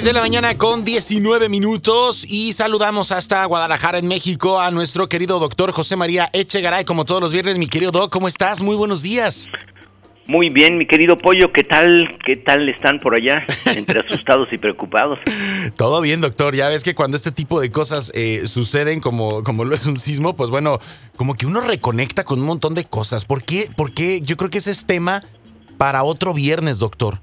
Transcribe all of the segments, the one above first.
6 de la mañana con 19 minutos y saludamos hasta Guadalajara, en México, a nuestro querido doctor José María Echegaray, como todos los viernes. Mi querido Doc, ¿cómo estás? Muy buenos días. Muy bien, mi querido Pollo, ¿qué tal? ¿Qué tal están por allá? Entre asustados y preocupados. Todo bien, doctor. Ya ves que cuando este tipo de cosas eh, suceden, como, como lo es un sismo, pues bueno, como que uno reconecta con un montón de cosas. ¿Por qué? Porque yo creo que ese es tema para otro viernes, doctor.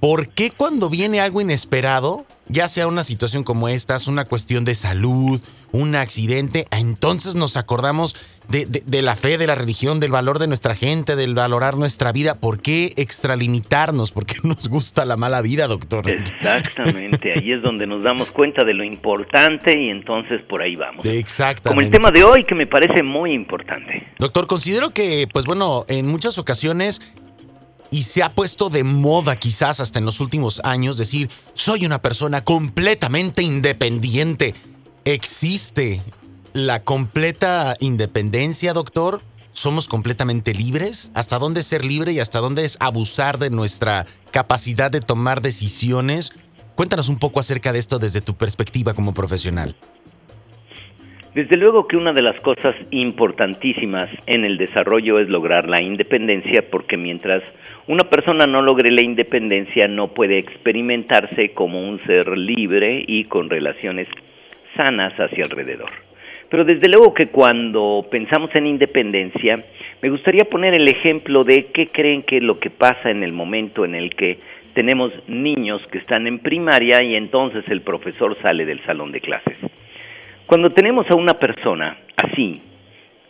¿Por qué cuando viene algo inesperado, ya sea una situación como esta, es una cuestión de salud, un accidente, entonces nos acordamos de, la fe, de la religión, del valor de nuestra gente, del valorar nuestra vida? ¿Por qué extralimitarnos? ¿Por qué nos gusta la mala vida, doctor? Exactamente, ahí es donde nos damos cuenta de lo importante y entonces por ahí vamos. Exactamente. Como el tema de hoy que me parece muy importante. Doctor, considero que, pues bueno, en muchas ocasiones y se ha puesto de moda quizás hasta en los últimos años decir, soy una persona completamente independiente. ¿Existe la completa independencia, doctor? ¿Somos completamente libres? ¿Hasta dónde ser libre y hasta dónde es abusar de nuestra capacidad de tomar decisiones? Cuéntanos un poco acerca de esto desde tu perspectiva como profesional. Desde luego que una de las cosas importantísimas en el desarrollo es lograr la independencia porque mientras una persona no logre la independencia no puede experimentarse como un ser libre y con relaciones sanas hacia alrededor. Pero desde luego que cuando pensamos en independencia, me gustaría poner el ejemplo de qué creen que es lo que pasa en el momento en el que tenemos niños que están en primaria y entonces el profesor sale del salón de clases. Cuando tenemos a una persona así,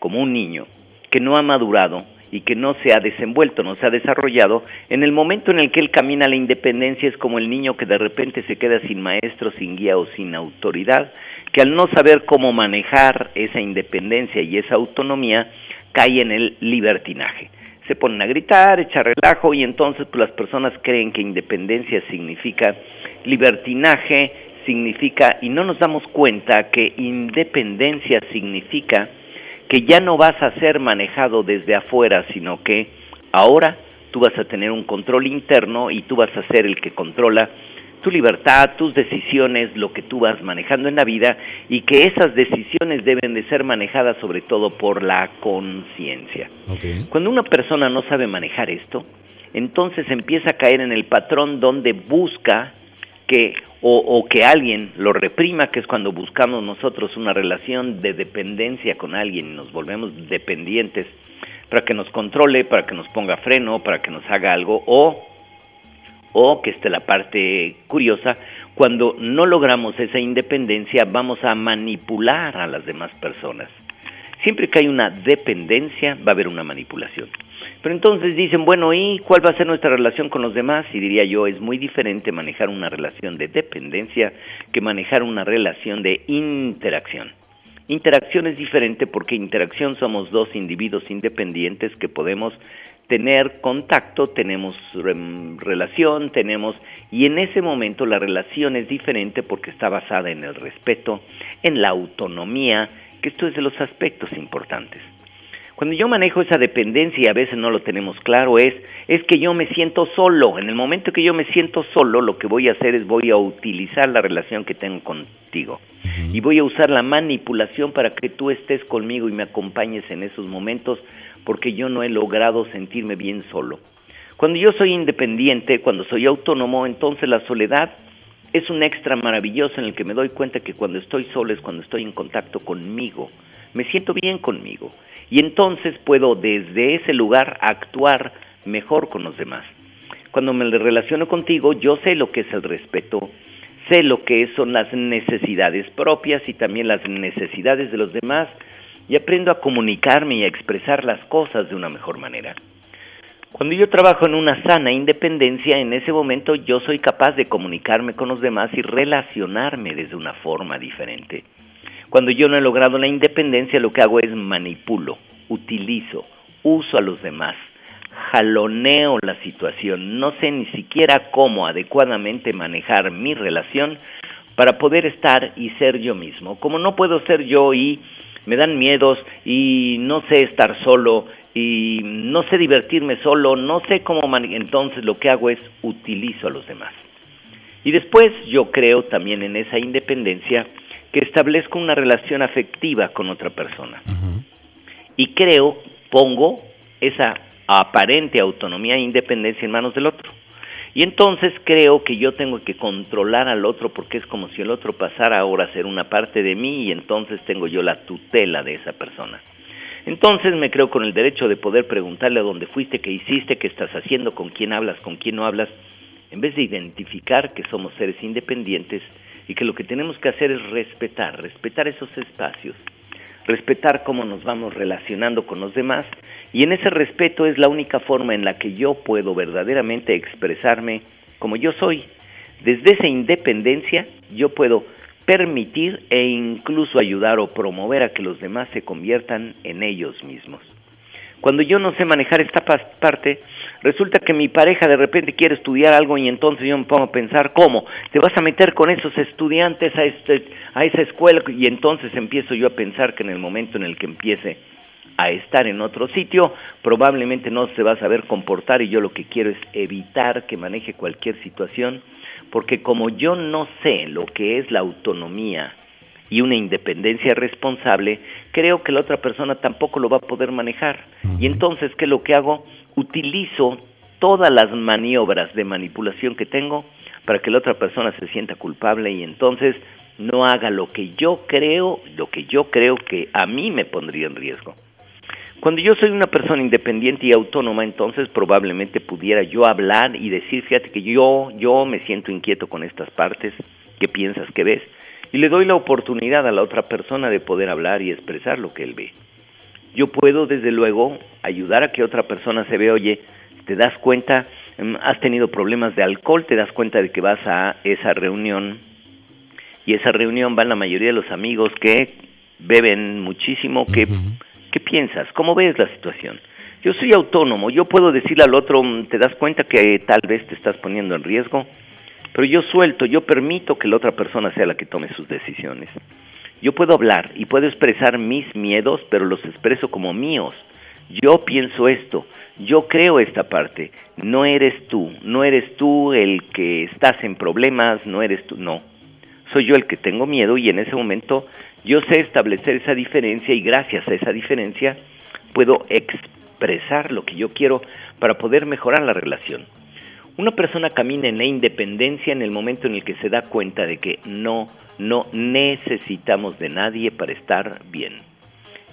como un niño, que no ha madurado y que no se ha desenvuelto, no se ha desarrollado, en el momento en el que él camina a la independencia es como el niño que de repente se queda sin maestro, sin guía o sin autoridad, que al no saber cómo manejar esa independencia y esa autonomía, cae en el libertinaje. Se ponen a gritar, echar relajo y entonces pues, las personas creen que independencia significa libertinaje, significa, y no nos damos cuenta que independencia significa que ya no vas a ser manejado desde afuera, sino que ahora tú vas a tener un control interno y tú vas a ser el que controla tu libertad, tus decisiones, lo que tú vas manejando en la vida y que esas decisiones deben de ser manejadas sobre todo por la conciencia. Cuando una persona no sabe manejar esto, entonces empieza a caer en el patrón donde busca o, que alguien lo reprima, que es cuando buscamos nosotros una relación de dependencia con alguien y nos volvemos dependientes para que nos controle, para que nos ponga freno, para que nos haga algo, o, o que esté la parte curiosa, cuando no logramos esa independencia vamos a manipular a las demás personas. Siempre que hay una dependencia va a haber una manipulación. Pero entonces dicen, bueno, ¿y cuál va a ser nuestra relación con los demás? Y diría yo, es muy diferente manejar una relación de dependencia que manejar una relación de interacción. Interacción es diferente porque interacción somos dos individuos independientes que podemos tener contacto, tenemos relación, tenemos y en ese momento la relación es diferente porque está basada en el respeto, en la autonomía, que esto es de los aspectos importantes. Cuando yo manejo esa dependencia y a veces no lo tenemos claro es es que yo me siento solo. En el momento que yo me siento solo, lo que voy a hacer es voy a utilizar la relación que tengo contigo y voy a usar la manipulación para que tú estés conmigo y me acompañes en esos momentos porque yo no he logrado sentirme bien solo. Cuando yo soy independiente, cuando soy autónomo, entonces la soledad es un extra maravilloso en el que me doy cuenta que cuando estoy solo es cuando estoy en contacto conmigo. Me siento bien conmigo y entonces puedo desde ese lugar actuar mejor con los demás. Cuando me relaciono contigo, yo sé lo que es el respeto, sé lo que son las necesidades propias y también las necesidades de los demás y aprendo a comunicarme y a expresar las cosas de una mejor manera. Cuando yo trabajo en una sana independencia, en ese momento yo soy capaz de comunicarme con los demás y relacionarme desde una forma diferente. Cuando yo no he logrado la independencia, lo que hago es manipulo, utilizo, uso a los demás, jaloneo la situación, no sé ni siquiera cómo adecuadamente manejar mi relación para poder estar y ser yo mismo. Como no puedo ser yo y me dan miedos y no sé estar solo y no sé divertirme solo, no sé cómo, entonces lo que hago es utilizo a los demás. Y después yo creo también en esa independencia que establezco una relación afectiva con otra persona. Y creo, pongo esa aparente autonomía e independencia en manos del otro. Y entonces creo que yo tengo que controlar al otro porque es como si el otro pasara ahora a ser una parte de mí y entonces tengo yo la tutela de esa persona. Entonces me creo con el derecho de poder preguntarle a dónde fuiste, qué hiciste, qué estás haciendo, con quién hablas, con quién no hablas, en vez de identificar que somos seres independientes y que lo que tenemos que hacer es respetar, respetar esos espacios, respetar cómo nos vamos relacionando con los demás y en ese respeto es la única forma en la que yo puedo verdaderamente expresarme como yo soy. Desde esa independencia yo puedo permitir e incluso ayudar o promover a que los demás se conviertan en ellos mismos. Cuando yo no sé manejar esta parte, resulta que mi pareja de repente quiere estudiar algo y entonces yo me pongo a pensar, ¿cómo? ¿Te vas a meter con esos estudiantes a, este, a esa escuela? Y entonces empiezo yo a pensar que en el momento en el que empiece a estar en otro sitio, probablemente no se va a saber comportar y yo lo que quiero es evitar que maneje cualquier situación porque como yo no sé lo que es la autonomía y una independencia responsable, creo que la otra persona tampoco lo va a poder manejar. Y entonces, ¿qué es lo que hago? Utilizo todas las maniobras de manipulación que tengo para que la otra persona se sienta culpable y entonces no haga lo que yo creo, lo que yo creo que a mí me pondría en riesgo. Cuando yo soy una persona independiente y autónoma, entonces probablemente pudiera yo hablar y decir, fíjate que yo, yo me siento inquieto con estas partes, ¿qué piensas que ves? Y le doy la oportunidad a la otra persona de poder hablar y expresar lo que él ve. Yo puedo, desde luego, ayudar a que otra persona se vea, oye, te das cuenta, em, has tenido problemas de alcohol, te das cuenta de que vas a esa reunión y esa reunión van la mayoría de los amigos que beben muchísimo, que ¿Qué piensas? ¿Cómo ves la situación? Yo soy autónomo, yo puedo decirle al otro, mm, ¿te das cuenta que tal vez te estás poniendo en riesgo? Pero yo suelto, yo permito que la otra persona sea la que tome sus decisiones. Yo puedo hablar y puedo expresar mis miedos, pero los expreso como míos. Yo pienso esto, yo creo esta parte, no eres tú, no eres tú el que estás en problemas, no eres tú, no. Soy yo el que tengo miedo y en ese momento yo sé establecer esa diferencia y gracias a esa diferencia puedo expresar lo que yo quiero para poder mejorar la relación. Una persona camina en la independencia en el momento en el que se da cuenta de que no, no necesitamos de nadie para estar bien.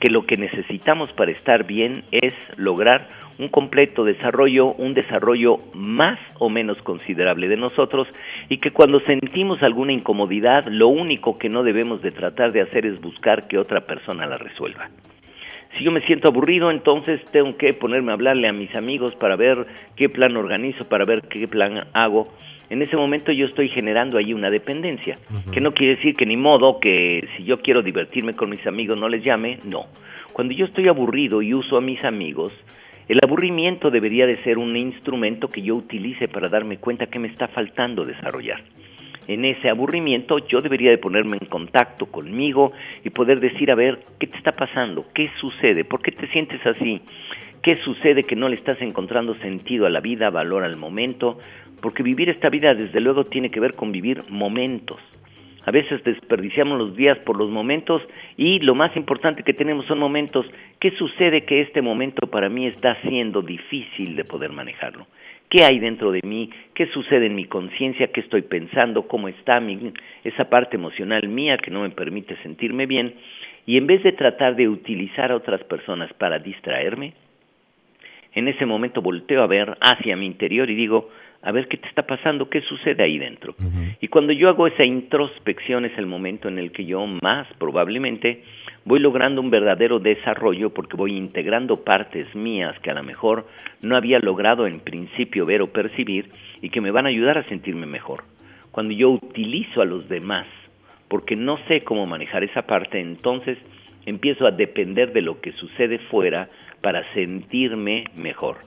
Que lo que necesitamos para estar bien es lograr un completo desarrollo, un desarrollo más o menos considerable de nosotros y que cuando sentimos alguna incomodidad, lo único que no debemos de tratar de hacer es buscar que otra persona la resuelva. Si yo me siento aburrido, entonces tengo que ponerme a hablarle a mis amigos para ver qué plan organizo, para ver qué plan hago. En ese momento yo estoy generando ahí una dependencia, que no quiere decir que ni modo que si yo quiero divertirme con mis amigos no les llame, no. Cuando yo estoy aburrido y uso a mis amigos, el aburrimiento debería de ser un instrumento que yo utilice para darme cuenta que me está faltando desarrollar. En ese aburrimiento yo debería de ponerme en contacto conmigo y poder decir, a ver, ¿qué te está pasando? ¿Qué sucede? ¿Por qué te sientes así? ¿Qué sucede que no le estás encontrando sentido a la vida, valor al momento? Porque vivir esta vida desde luego tiene que ver con vivir momentos. A veces desperdiciamos los días por los momentos y lo más importante que tenemos son momentos. ¿Qué sucede que este momento para mí está siendo difícil de poder manejarlo? ¿Qué hay dentro de mí? ¿Qué sucede en mi conciencia? ¿Qué estoy pensando? ¿Cómo está mi, esa parte emocional mía que no me permite sentirme bien? Y en vez de tratar de utilizar a otras personas para distraerme, en ese momento volteo a ver hacia mi interior y digo, a ver qué te está pasando, qué sucede ahí dentro. Y cuando yo hago esa introspección es el momento en el que yo más probablemente voy logrando un verdadero desarrollo porque voy integrando partes mías que a lo mejor no había logrado en principio ver o percibir y que me van a ayudar a sentirme mejor. Cuando yo utilizo a los demás porque no sé cómo manejar esa parte, entonces empiezo a depender de lo que sucede fuera para sentirme mejor.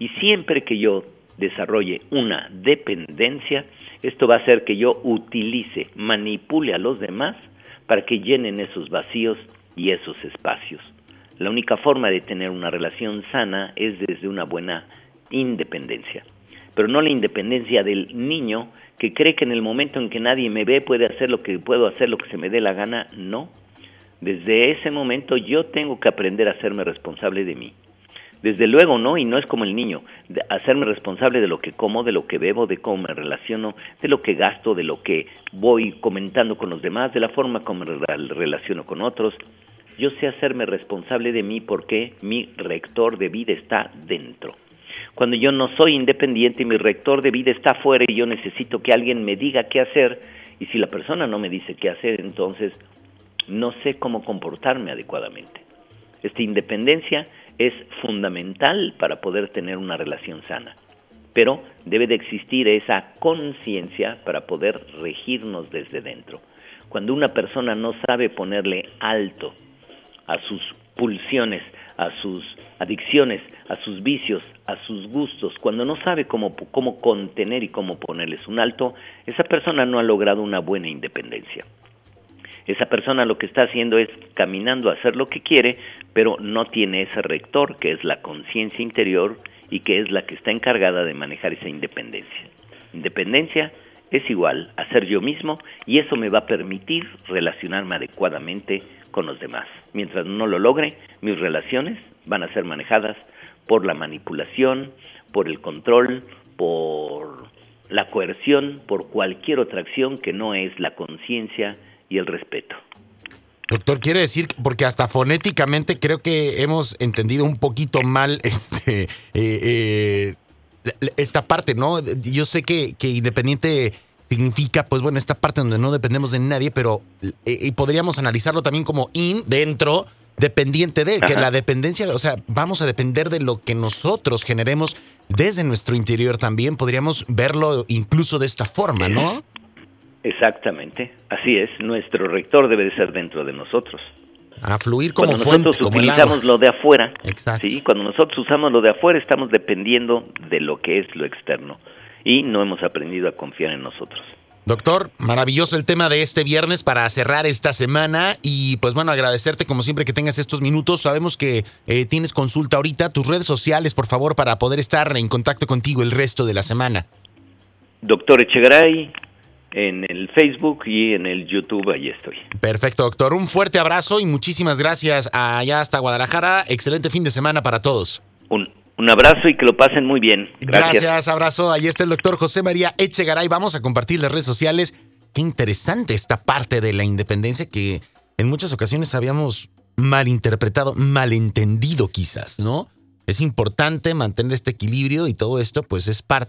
Y siempre que yo desarrolle una dependencia, esto va a hacer que yo utilice, manipule a los demás para que llenen esos vacíos y esos espacios. La única forma de tener una relación sana es desde una buena independencia. pero no la independencia del niño que cree que en el momento en que nadie me ve puede hacer lo que puedo hacer lo que se me dé la gana, no. Desde ese momento yo tengo que aprender a hacerme responsable de mí. Desde luego, ¿no? Y no es como el niño, de hacerme responsable de lo que como, de lo que bebo, de cómo me relaciono, de lo que gasto, de lo que voy comentando con los demás, de la forma como me relaciono con otros. Yo sé hacerme responsable de mí porque mi rector de vida está dentro. Cuando yo no soy independiente mi rector de vida está afuera y yo necesito que alguien me diga qué hacer, y si la persona no me dice qué hacer, entonces no sé cómo comportarme adecuadamente. Esta independencia es fundamental para poder tener una relación sana, pero debe de existir esa conciencia para poder regirnos desde dentro. Cuando una persona no sabe ponerle alto a sus pulsiones, a sus adicciones, a sus vicios, a sus gustos, cuando no sabe cómo, cómo contener y cómo ponerles un alto, esa persona no ha logrado una buena independencia. Esa persona lo que está haciendo es caminando a hacer lo que quiere, pero no tiene ese rector que es la conciencia interior y que es la que está encargada de manejar esa independencia. Independencia es igual a ser yo mismo y eso me va a permitir relacionarme adecuadamente con los demás. Mientras no lo logre, mis relaciones van a ser manejadas por la manipulación, por el control, por la coerción, por cualquier otra acción que no es la conciencia y el respeto. Doctor, quiere decir, porque hasta fonéticamente creo que hemos entendido un poquito mal este, eh, eh, esta parte, ¿no? Yo sé que, que, independiente significa, pues bueno, esta parte donde no dependemos de nadie, pero eh, y podríamos analizarlo también como in, dentro, dependiente de, que la dependencia, o sea, vamos a depender de lo que nosotros generemos desde nuestro interior también, podríamos verlo incluso de esta forma, ¿no? Exactamente, así es. Nuestro rector debe de ser dentro de nosotros. A fluir como cuando fuente, nosotros utilizamos lo de afuera, Exacto. ¿sí? cuando nosotros usamos lo de afuera estamos dependiendo de lo que es lo externo y no hemos aprendido a confiar en nosotros. Doctor, maravilloso el tema de este viernes para cerrar esta semana y pues bueno, agradecerte como siempre que tengas estos minutos. Sabemos que eh, tienes consulta ahorita, tus redes sociales por favor para poder estar en contacto contigo el resto de la semana. Doctor Echegaray, en el Facebook y en el YouTube, ahí estoy. Perfecto, doctor. Un fuerte abrazo y muchísimas gracias allá hasta Guadalajara. Excelente fin de semana para todos. Un, un abrazo y que lo pasen muy bien. Gracias. gracias. abrazo. Ahí está el doctor José María Echegaray. Vamos a compartir las redes sociales. Qué interesante esta parte de la independencia que en muchas ocasiones habíamos malinterpretado, malentendido quizás, ¿no? Es importante mantener este equilibrio y todo esto pues es parte